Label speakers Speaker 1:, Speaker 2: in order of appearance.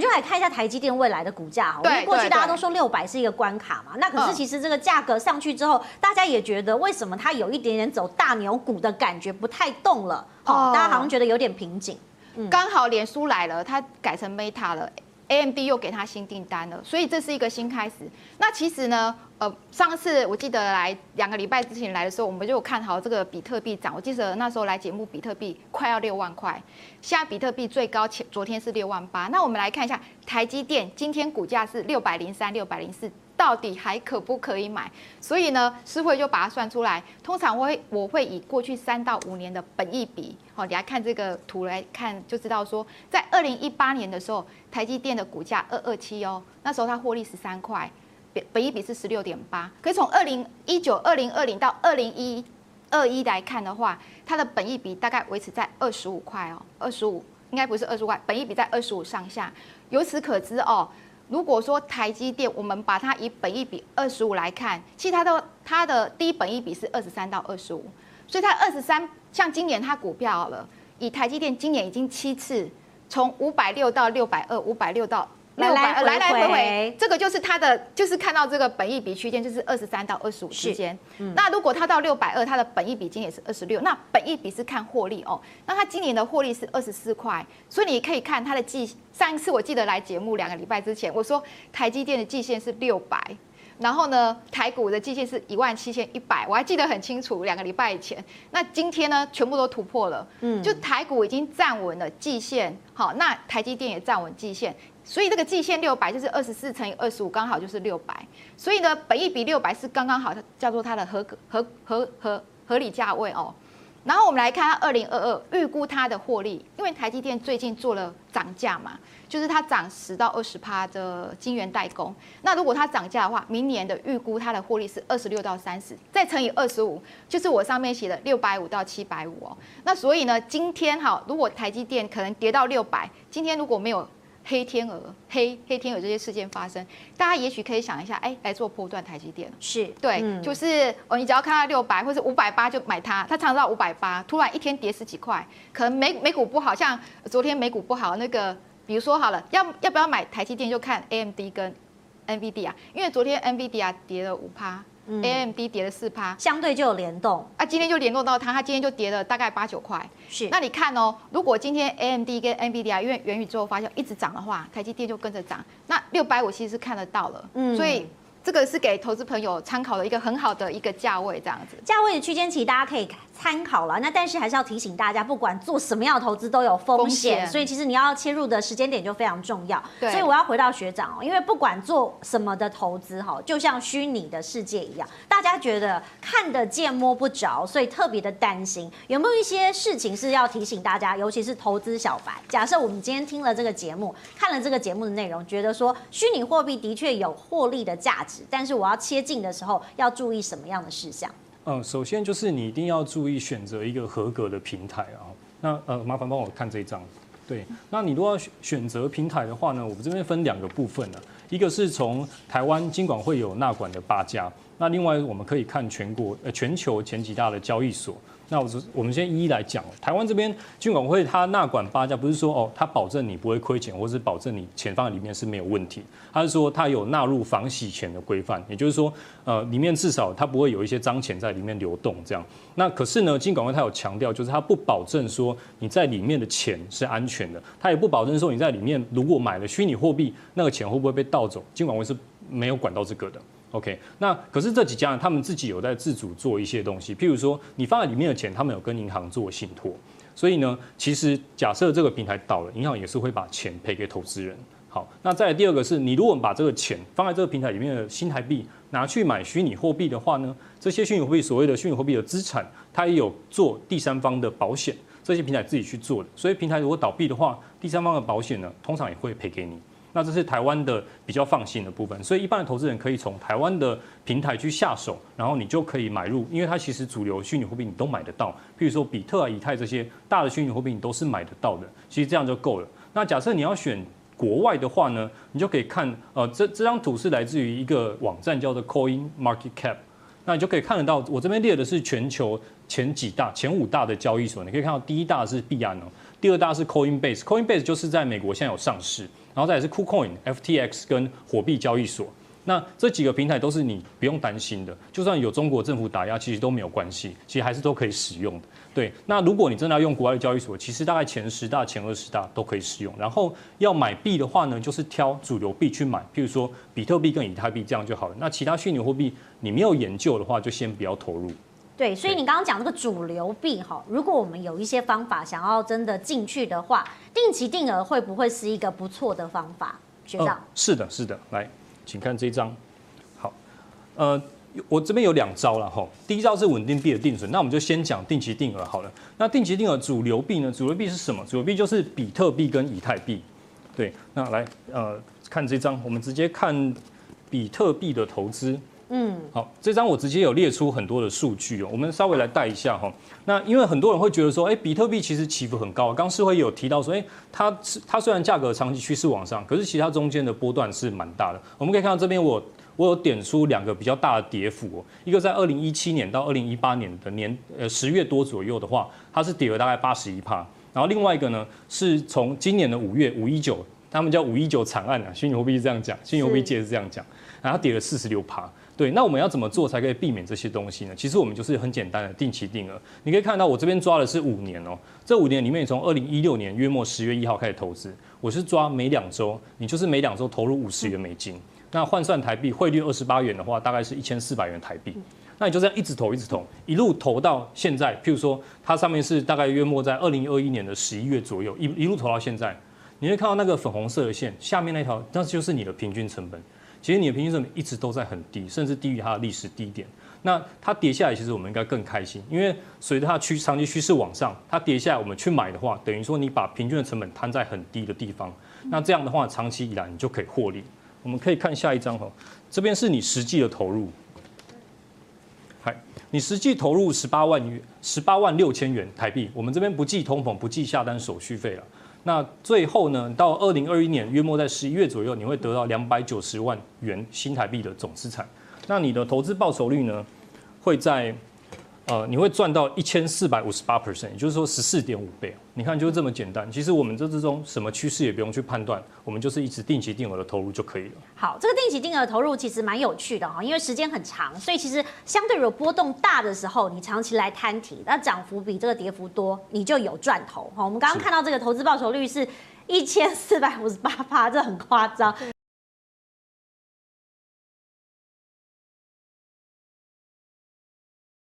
Speaker 1: 们就来看一下台积电未来的股价哈。因为过去大家都说六百是一个关卡嘛，那可是其实这个价格上去之后，大家也觉得为什么它有一点点走大牛股的感觉，不太动了。好，大家好像觉得有点瓶颈。
Speaker 2: 刚好脸书来了，它改成 Meta 了。AMD 又给他新订单了，所以这是一个新开始。那其实呢，呃，上次我记得来两个礼拜之前来的时候，我们就有看好这个比特币涨。我记得那时候来节目，比特币快要六万块，现在比特币最高前昨天是六万八。那我们来看一下台积电，今天股价是六百零三、六百零四。到底还可不可以买？所以呢，诗慧就把它算出来。通常我会我会以过去三到五年的本益比，好，你来看这个图来看就知道说，在二零一八年的时候，台积电的股价二二七哦，那时候它获利十三块，本本益比是十六点八。可是从二零一九、二零二零到二零一二一来看的话，它的本一比大概维持在二十五块哦，二十五应该不是二十五块，本一比在二十五上下。由此可知哦。如果说台积电，我们把它以本一比二十五来看，其实它的它的低本一比是二十三到二十五，所以它二十三，像今年它股票好了，以台积电今年已经七次从五百六到六百二，五百六到。来来来来回回，这个就是它的，就是看到这个本益比区间，就是二十三到二十五之间。嗯、那如果它到六百二，它的本益比今年也是二十六。那本益比是看获利哦。那它今年的获利是二十四块，所以你可以看它的季。上一次我记得来节目两个礼拜之前，我说台积电的季线是六百。然后呢，台股的季线是一万七千一百，我还记得很清楚，两个礼拜以前。那今天呢，全部都突破了，嗯，就台股已经站稳了季线，好，那台积电也站稳季线，所以这个季线六百就是二十四乘以二十五，刚好就是六百，所以呢，本益比六百是刚刚好，叫做它的合格合合合合理价位哦。然后我们来看它二零二二预估它的获利，因为台积电最近做了涨价嘛，就是它涨十到二十趴的晶圆代工。那如果它涨价的话，明年的预估它的获利是二十六到三十，再乘以二十五，就是我上面写的六百五到七百五哦。那所以呢，今天哈，如果台积电可能跌到六百，今天如果没有。黑天鹅、黑黑天鹅这些事件发生，大家也许可以想一下，哎，来做波段台积电
Speaker 1: 是
Speaker 2: 对，嗯、就是哦，你只要看到六百或者五百八就买它，它涨到五百八，突然一天跌十几块，可能美美股不好，像昨天美股不好，那个比如说好了，要要不要买台积电就看 AMD 跟 NVD 啊，因为昨天 NVD 啊跌了五趴。AMD 跌了四趴，
Speaker 1: 相对就有联动。
Speaker 2: 啊，今天就联动到它，它今天就跌了大概八九块。
Speaker 1: 是，那
Speaker 2: 你看哦，如果今天 AMD 跟 NVIDIA 因为元宇宙发酵一直涨的话，台积电就跟着涨，那六百五其实是看得到了，嗯，所以。这个是给投资朋友参考的一个很好的一个价位，这样子。
Speaker 1: 价位的区间其实大家可以参考了。那但是还是要提醒大家，不管做什么样的投资都有风险，所以其实你要切入的时间点就非常重要。对。所以我要回到学长哦，因为不管做什么的投资哈，就像虚拟的世界一样，大家觉得看得见摸不着，所以特别的担心。有没有一些事情是要提醒大家，尤其是投资小白？假设我们今天听了这个节目，看了这个节目的内容，觉得说虚拟货币的确有获利的价值。但是我要切进的时候，要注意什么样的事项？
Speaker 3: 嗯，首先就是你一定要注意选择一个合格的平台啊。那呃，麻烦帮我看这一张。对，那你如果要选择平台的话呢，我们这边分两个部分呢，一个是从台湾金管会有纳管的八家，那另外我们可以看全国呃全球前几大的交易所。那我我们先一一来讲。台湾这边金管会它纳管八家，不是说哦，它保证你不会亏钱，或是保证你钱放在里面是没有问题。它是说它有纳入防洗钱的规范，也就是说，呃，里面至少它不会有一些脏钱在里面流动这样。那可是呢，金管会它有强调，就是它不保证说你在里面的钱是安全的，它也不保证说你在里面如果买了虚拟货币，那个钱会不会被盗走？金管会是没有管到这个的。OK，那可是这几家，他们自己有在自主做一些东西，譬如说你放在里面的钱，他们有跟银行做信托，所以呢，其实假设这个平台倒了，银行也是会把钱赔给投资人。好，那再第二个是你如果把这个钱放在这个平台里面的新台币拿去买虚拟货币的话呢，这些虚拟货币所谓的虚拟货币的资产，它也有做第三方的保险，这些平台自己去做的，所以平台如果倒闭的话，第三方的保险呢，通常也会赔给你。那这是台湾的比较放心的部分，所以一般的投资人可以从台湾的平台去下手，然后你就可以买入，因为它其实主流虚拟货币你都买得到，譬如说比特啊、以太这些大的虚拟货币你都是买得到的，其实这样就够了。那假设你要选国外的话呢，你就可以看，呃，这这张图是来自于一个网站叫做 Coin Market Cap，那你就可以看得到，我这边列的是全球前几大、前五大的交易所，你可以看到第一大是币安哦，第二大是 Coinbase，Coinbase 就是在美国现在有上市。然后再来是 KuCoin、FTX 跟火币交易所。那这几个平台都是你不用担心的，就算有中国政府打压，其实都没有关系，其实还是都可以使用的。对，那如果你真的要用国外的交易所，其实大概前十大、前二十大都可以使用。然后要买币的话呢，就是挑主流币去买，譬如说比特币跟以太币这样就好了。那其他虚拟货币你没有研究的话，就先不要投入。
Speaker 1: 对，所以你刚刚讲这个主流币哈，如果我们有一些方法想要真的进去的话，定期定额会不会是一个不错的方法？学长，呃、
Speaker 3: 是的，是的，来。请看这一张，好，呃，我这边有两招了哈。第一招是稳定币的定存，那我们就先讲定期定额好了。那定期定额主流币呢？主流币是什么？主流币就是比特币跟以太币。对，那来呃看这张，我们直接看比特币的投资。嗯，好，这张我直接有列出很多的数据哦，我们稍微来带一下哈。那因为很多人会觉得说，哎，比特币其实起伏很高，刚士辉有提到说，哎，它是它虽然价格长期趋势往上，可是其他中间的波段是蛮大的。我们可以看到这边我我有点出两个比较大的跌幅哦，一个在二零一七年到二零一八年的年呃十月多左右的话，它是跌了大概八十一趴，然后另外一个呢是从今年的五月五一九，他们叫五一九惨案啊，虚拟货币是这样讲，虚拟货币界是这样讲，然后它跌了四十六趴。对，那我们要怎么做才可以避免这些东西呢？其实我们就是很简单的定期定额。你可以看到我这边抓的是五年哦，这五年里面，从二零一六年约末十月一号开始投资，我是抓每两周，你就是每两周投入五十元美金，那换算台币汇率二十八元的话，大概是一千四百元台币。那你就这样一直投，一直投，一路投到现在。譬如说，它上面是大概约莫在二零二一年的十一月左右，一一路投到现在，你会看到那个粉红色的线，下面那条，那就是你的平均成本。其实你的平均成本一直都在很低，甚至低于它的历史低点。那它跌下来，其实我们应该更开心，因为随着它趋长期趋势往上，它跌下来，我们去买的话，等于说你把平均的成本摊在很低的地方。那这样的话，长期以来你就可以获利。我们可以看下一张哈，这边是你实际的投入。嗨，你实际投入十八万元，十八万六千元台币。我们这边不计通膨，不计下单手续费了。那最后呢，到二零二一年约莫在十一月左右，你会得到两百九十万元新台币的总资产。那你的投资报酬率呢，会在。呃，你会赚到一千四百五十八 percent，也就是说十四点五倍。你看，就是这么简单。其实我们这之中什么趋势也不用去判断，我们就是一直定期定额的投入就可以了。
Speaker 1: 好，这个定期定额投入其实蛮有趣的哈，因为时间很长，所以其实相对有波动大的时候，你长期来摊提，那涨幅比这个跌幅多，你就有赚头哈。我们刚刚看到这个投资报酬率是一千四百五十八趴，这很夸张。